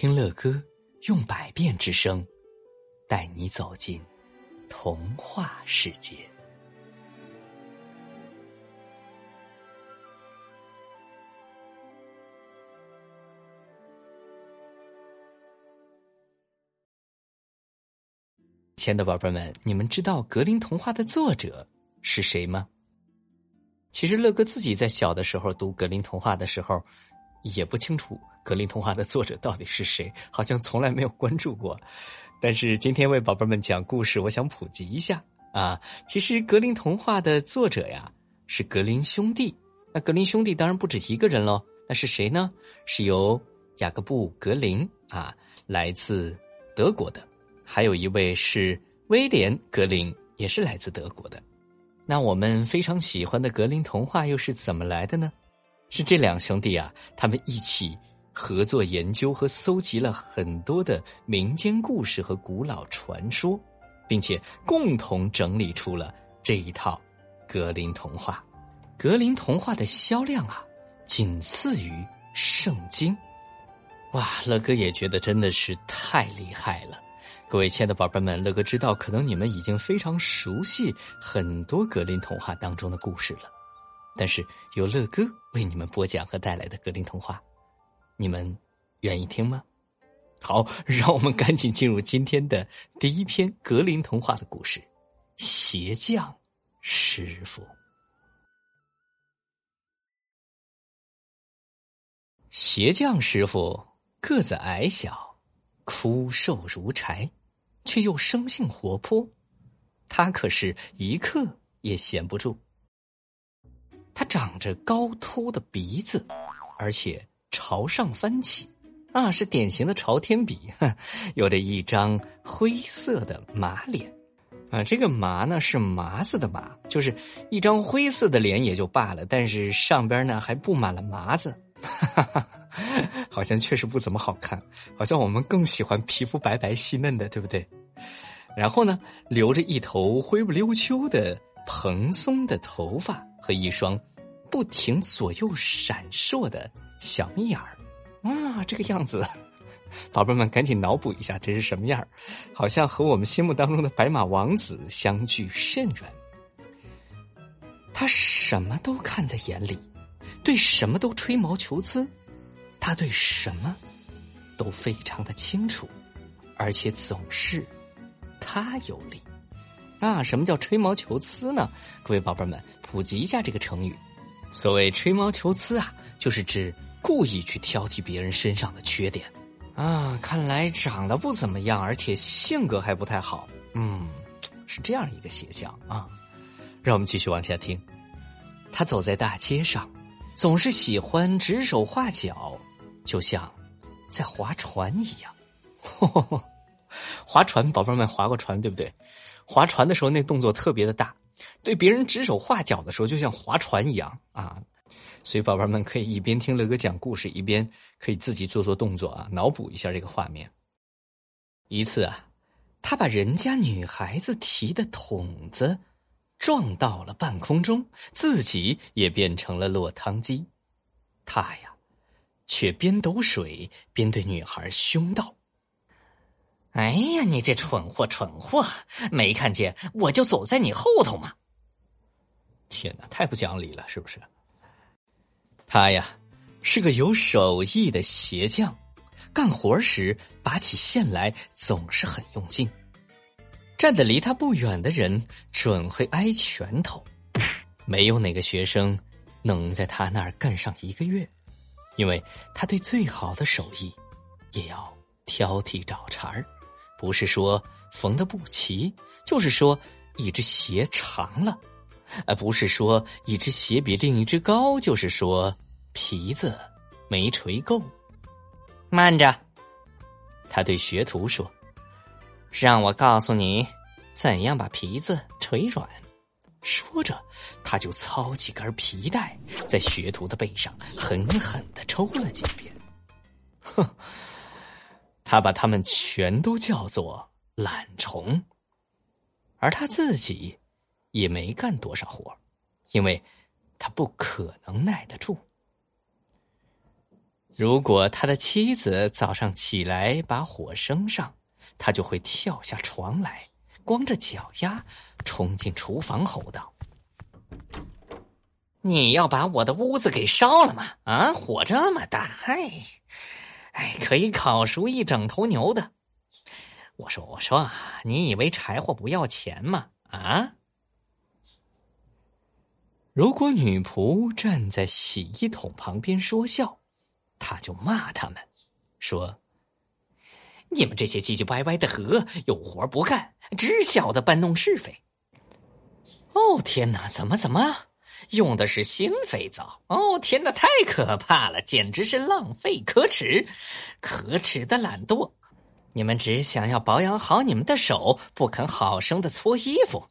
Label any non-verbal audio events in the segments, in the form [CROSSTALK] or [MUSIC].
听乐歌，用百变之声，带你走进童话世界。亲爱的宝贝们，你们知道格林童话的作者是谁吗？其实乐哥自己在小的时候读格林童话的时候，也不清楚格林童话的作者到底是谁，好像从来没有关注过。但是今天为宝贝们讲故事，我想普及一下啊。其实格林童话的作者呀是格林兄弟，那格林兄弟当然不止一个人喽。那是谁呢？是由雅各布·格林啊，来自德国的。还有一位是威廉·格林，也是来自德国的。那我们非常喜欢的格林童话又是怎么来的呢？是这两兄弟啊，他们一起合作研究和搜集了很多的民间故事和古老传说，并且共同整理出了这一套格林童话。格林童话的销量啊，仅次于圣经。哇，乐哥也觉得真的是太厉害了。各位亲爱的宝贝们，乐哥知道，可能你们已经非常熟悉很多格林童话当中的故事了，但是由乐哥为你们播讲和带来的格林童话，你们愿意听吗？好，[LAUGHS] 让我们赶紧进入今天的第一篇格林童话的故事——鞋匠师傅。鞋匠师傅个子矮小，枯瘦如柴。却又生性活泼，他可是一刻也闲不住。他长着高凸的鼻子，而且朝上翻起，啊，是典型的朝天鼻。有着一张灰色的马脸，啊，这个“麻”呢是麻子的“麻”，就是一张灰色的脸也就罢了，但是上边呢还布满了麻子，哈哈好像确实不怎么好看。好像我们更喜欢皮肤白白细嫩的，对不对？然后呢，留着一头灰不溜秋的蓬松的头发和一双不停左右闪烁的小眯眼儿，啊，这个样子，[LAUGHS] 宝贝们赶紧脑补一下，这是什么样儿？好像和我们心目当中的白马王子相距甚远。他什么都看在眼里，对什么都吹毛求疵，他对什么都非常的清楚，而且总是。他有理，啊，什么叫吹毛求疵呢？各位宝贝们，普及一下这个成语。所谓吹毛求疵啊，就是指故意去挑剔别人身上的缺点。啊，看来长得不怎么样，而且性格还不太好。嗯，是这样一个鞋匠啊。让我们继续往下听。他走在大街上，总是喜欢指手画脚，就像在划船一样。划船，宝贝们划过船对不对？划船的时候那动作特别的大，对别人指手画脚的时候就像划船一样啊！所以宝贝们可以一边听乐哥讲故事，一边可以自己做做动作啊，脑补一下这个画面。一次啊，他把人家女孩子提的桶子撞到了半空中，自己也变成了落汤鸡。他呀，却边抖水边对女孩凶道。哎呀，你这蠢货，蠢货！没看见我就走在你后头吗？天哪，太不讲理了，是不是？他呀，是个有手艺的鞋匠，干活时拔起线来总是很用劲。站得离他不远的人准会挨拳头。没有哪个学生能在他那儿干上一个月，因为他对最好的手艺也要挑剔找茬儿。不是说缝的不齐，就是说一只鞋长了；呃，不是说一只鞋比另一只高，就是说皮子没锤够。慢着，他对学徒说：“让我告诉你，怎样把皮子锤软。”说着，他就操起根皮带，在学徒的背上狠狠的抽了几遍。哼。他把他们全都叫做懒虫，而他自己也没干多少活，因为他不可能耐得住。如果他的妻子早上起来把火生上，他就会跳下床来，光着脚丫冲进厨房吼道：“你要把我的屋子给烧了吗？啊，火这么大，嗨，哎，可以烤熟一整头牛的。”我说：“我说，你以为柴火不要钱吗？啊？”如果女仆站在洗衣桶旁边说笑，他就骂他们，说：“你们这些唧唧歪歪的河，有活不干，只晓得搬弄是非。”哦天哪，怎么怎么用的是新肥皂？哦天哪，太可怕了，简直是浪费，可耻，可耻的懒惰！你们只想要保养好你们的手，不肯好生的搓衣服，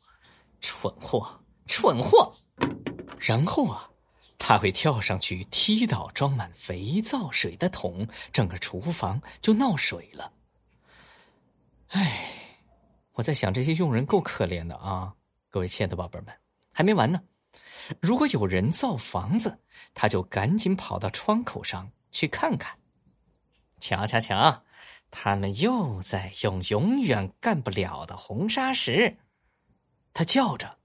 蠢货，蠢货！然后啊，他会跳上去踢倒装满肥皂水的桶，整个厨房就闹水了。哎，我在想这些佣人够可怜的啊！各位亲爱的宝贝们，还没完呢。如果有人造房子，他就赶紧跑到窗口上去看看。瞧瞧瞧，他们又在用永远干不了的红砂石。他叫着。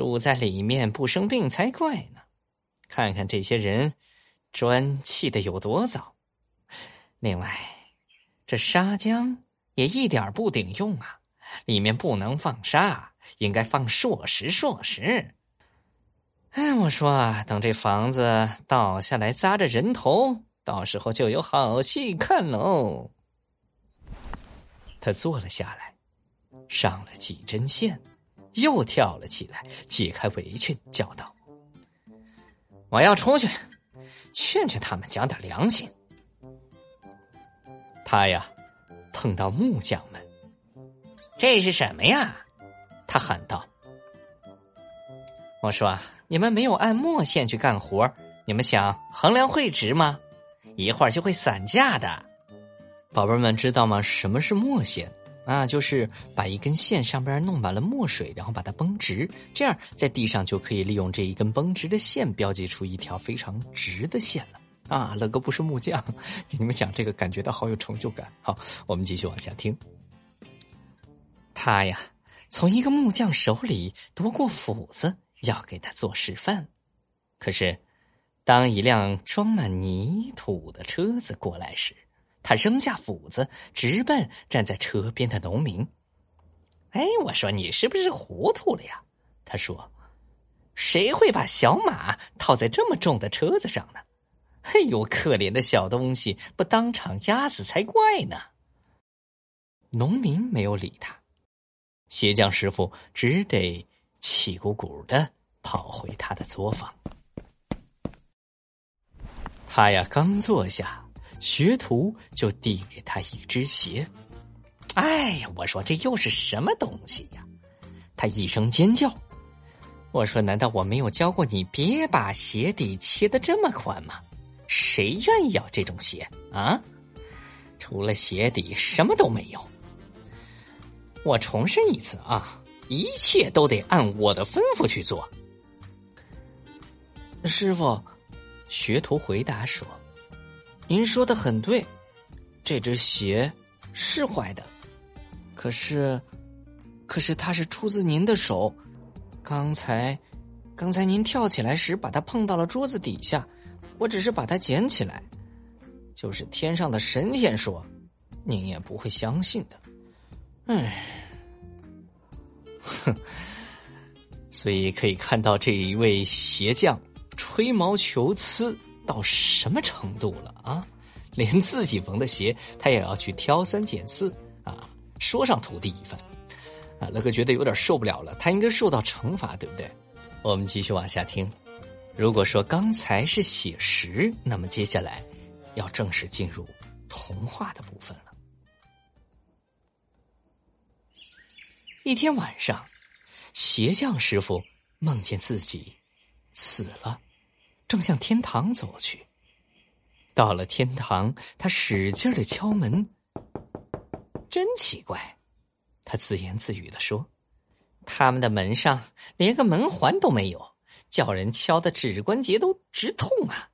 住在里面不生病才怪呢！看看这些人，砖砌的有多早。另外，这砂浆也一点不顶用啊！里面不能放沙，应该放硕石。硕石。哎，我说啊，等这房子倒下来砸着人头，到时候就有好戏看喽。他坐了下来，上了几针线。又跳了起来，解开围裙，叫道：“我要出去，劝劝他们，讲点良心。”他呀，碰到木匠们，这是什么呀？他喊道：“我说，你们没有按墨线去干活，你们想衡量会值吗？一会儿就会散架的。宝贝们，知道吗？什么是墨线？”啊，就是把一根线上边弄满了墨水，然后把它绷直，这样在地上就可以利用这一根绷直的线标记出一条非常直的线了。啊，乐哥不是木匠，给 [LAUGHS] 你们讲这个感觉到好有成就感。好，我们继续往下听。他呀，从一个木匠手里夺过斧子，要给他做示范。可是，当一辆装满泥土的车子过来时，他扔下斧子，直奔站在车边的农民。哎，我说你是不是糊涂了呀？他说：“谁会把小马套在这么重的车子上呢？”哎呦，可怜的小东西，不当场压死才怪呢！农民没有理他，鞋匠师傅只得气鼓鼓的跑回他的作坊。他呀，刚坐下。学徒就递给他一只鞋，哎呀，我说这又是什么东西呀？他一声尖叫。我说，难道我没有教过你别把鞋底切的这么宽吗？谁愿意要这种鞋啊？除了鞋底什么都没有。我重申一次啊，一切都得按我的吩咐去做。师傅，学徒回答说。您说的很对，这只鞋是坏的，可是，可是它是出自您的手。刚才，刚才您跳起来时把它碰到了桌子底下，我只是把它捡起来。就是天上的神仙说，您也不会相信的。唉，哼，[LAUGHS] 所以可以看到这一位鞋匠吹毛求疵。到什么程度了啊？[LAUGHS] 连自己缝的鞋，他也要去挑三拣四啊，说上徒弟一番啊！乐哥觉得有点受不了了，他应该受到惩罚，对不对？我们继续往下听。如果说刚才是写实，那么接下来要正式进入童话的部分了。一天晚上，鞋匠师傅梦见自己死了。正向天堂走去，到了天堂，他使劲的敲门。真奇怪，他自言自语的说：“他们的门上连个门环都没有，叫人敲的指关节都直痛啊！”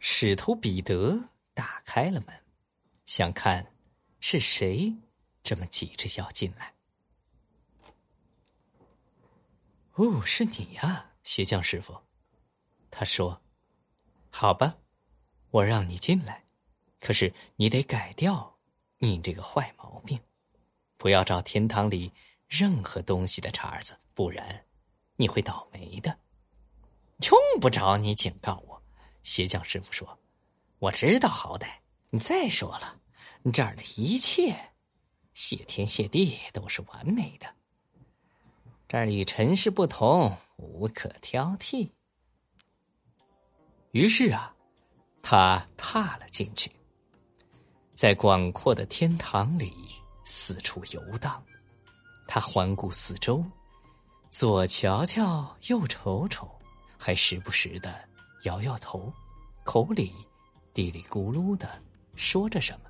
使徒彼得打开了门，想看是谁这么急着要进来。哦，是你呀，鞋匠师傅。他说：“好吧，我让你进来，可是你得改掉你这个坏毛病，不要找天堂里任何东西的茬子，不然你会倒霉的。”用不着你警告我，鞋匠师傅说：“我知道好歹。你再说了，这儿的一切，谢天谢地都是完美的。这儿与尘世不同，无可挑剔。”于是啊，他踏了进去，在广阔的天堂里四处游荡。他环顾四周，左瞧瞧，右瞅瞅。还时不时的摇摇头，口里嘀里咕噜的说着什么。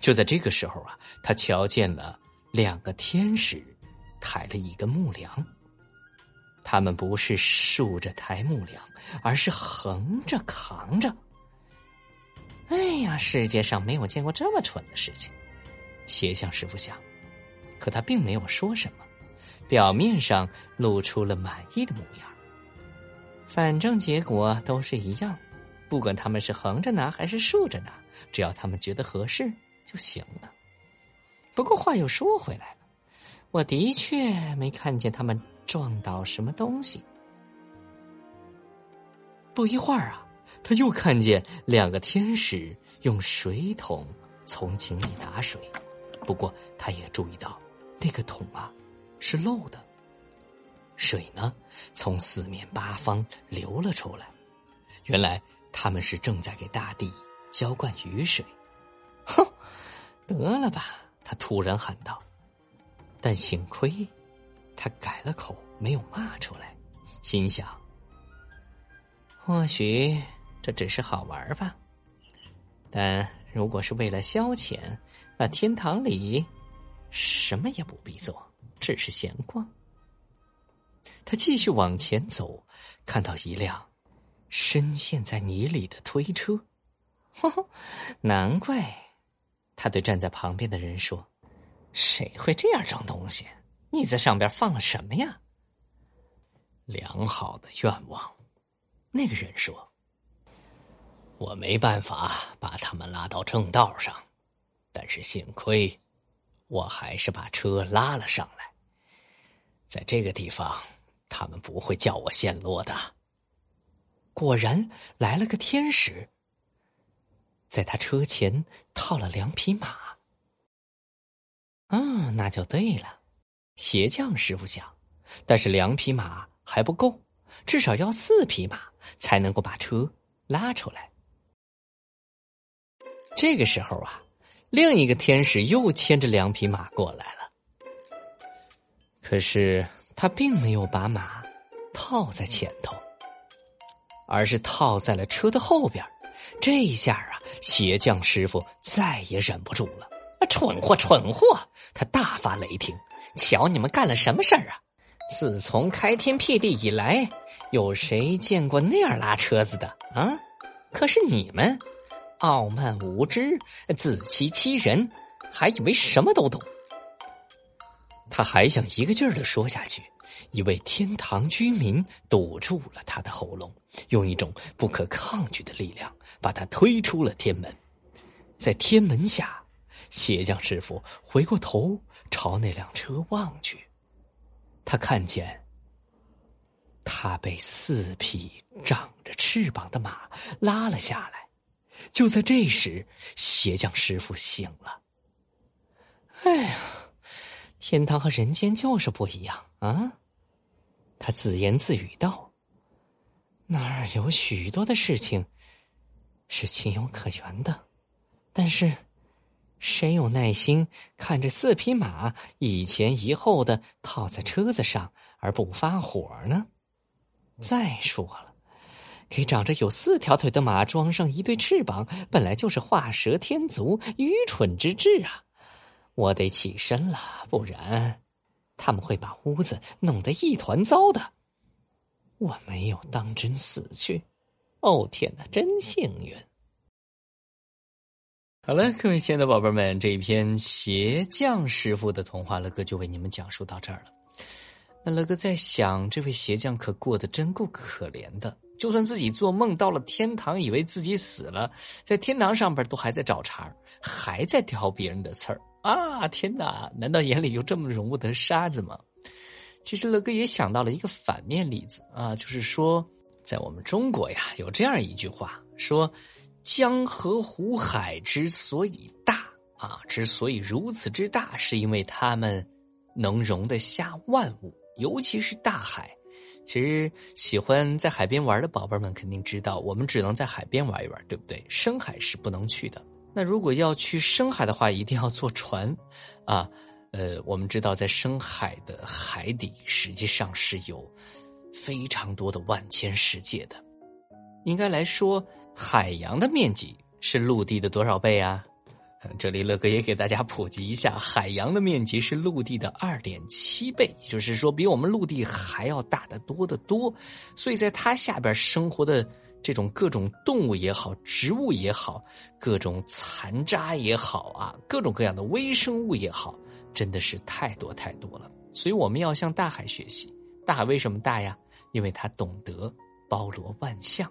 就在这个时候啊，他瞧见了两个天使抬了一个木梁。他们不是竖着抬木梁，而是横着扛着。哎呀，世界上没有见过这么蠢的事情，鞋匠师傅想。可他并没有说什么，表面上露出了满意的模样。反正结果都是一样，不管他们是横着拿还是竖着拿，只要他们觉得合适就行了。不过话又说回来了，我的确没看见他们撞倒什么东西。不一会儿啊，他又看见两个天使用水桶从井里打水，不过他也注意到那个桶啊是漏的。水呢，从四面八方流了出来。原来他们是正在给大地浇灌雨水。哼，得了吧！他突然喊道。但幸亏，他改了口，没有骂出来。心想：或许这只是好玩吧。但如果是为了消遣，那天堂里什么也不必做，只是闲逛。他继续往前走，看到一辆深陷在泥里的推车，呵呵难怪他对站在旁边的人说：“谁会这样装东西？你在上边放了什么呀？”良好的愿望，那个人说：“我没办法把他们拉到正道上，但是幸亏我还是把车拉了上来，在这个地方。”他们不会叫我陷落的。果然来了个天使，在他车前套了两匹马。啊，那就对了，鞋匠师傅想，但是两匹马还不够，至少要四匹马才能够把车拉出来。这个时候啊，另一个天使又牵着两匹马过来了，可是。他并没有把马套在前头，而是套在了车的后边。这一下啊，鞋匠师傅再也忍不住了：“蠢货，蠢货！”他大发雷霆：“瞧你们干了什么事儿啊！自从开天辟地以来，有谁见过那样拉车子的啊？可是你们傲慢无知、自欺欺人，还以为什么都懂。”他还想一个劲儿的说下去，一位天堂居民堵住了他的喉咙，用一种不可抗拒的力量把他推出了天门。在天门下，鞋匠师傅回过头朝那辆车望去，他看见他被四匹长着翅膀的马拉了下来。就在这时，鞋匠师傅醒了。哎呀！天堂和人间就是不一样啊！他自言自语道：“那儿有许多的事情是情有可原的，但是谁有耐心看着四匹马一前一后的套在车子上而不发火呢？再说了，给长着有四条腿的马装上一对翅膀，本来就是画蛇添足、愚蠢之至啊！”我得起身了，不然他们会把屋子弄得一团糟的。我没有当真死去，哦天哪，真幸运！好了，各位亲爱的宝贝们，这一篇鞋匠师傅的童话，乐哥就为你们讲述到这儿了。那乐哥在想，这位鞋匠可过得真够可怜的。就算自己做梦到了天堂，以为自己死了，在天堂上边都还在找茬还在挑别人的刺儿啊！天哪，难道眼里有这么容不得沙子吗？其实乐哥也想到了一个反面例子啊，就是说，在我们中国呀，有这样一句话说。江河湖海之所以大啊，之所以如此之大，是因为它们能容得下万物，尤其是大海。其实喜欢在海边玩的宝贝们肯定知道，我们只能在海边玩一玩，对不对？深海是不能去的。那如果要去深海的话，一定要坐船啊。呃，我们知道，在深海的海底实际上是有非常多的万千世界的。应该来说。海洋的面积是陆地的多少倍啊？这里乐哥也给大家普及一下，海洋的面积是陆地的二点七倍，也就是说比我们陆地还要大得多得多。所以在它下边生活的这种各种动物也好，植物也好，各种残渣也好啊，各种各样的微生物也好，真的是太多太多了。所以我们要向大海学习。大海为什么大呀？因为它懂得包罗万象。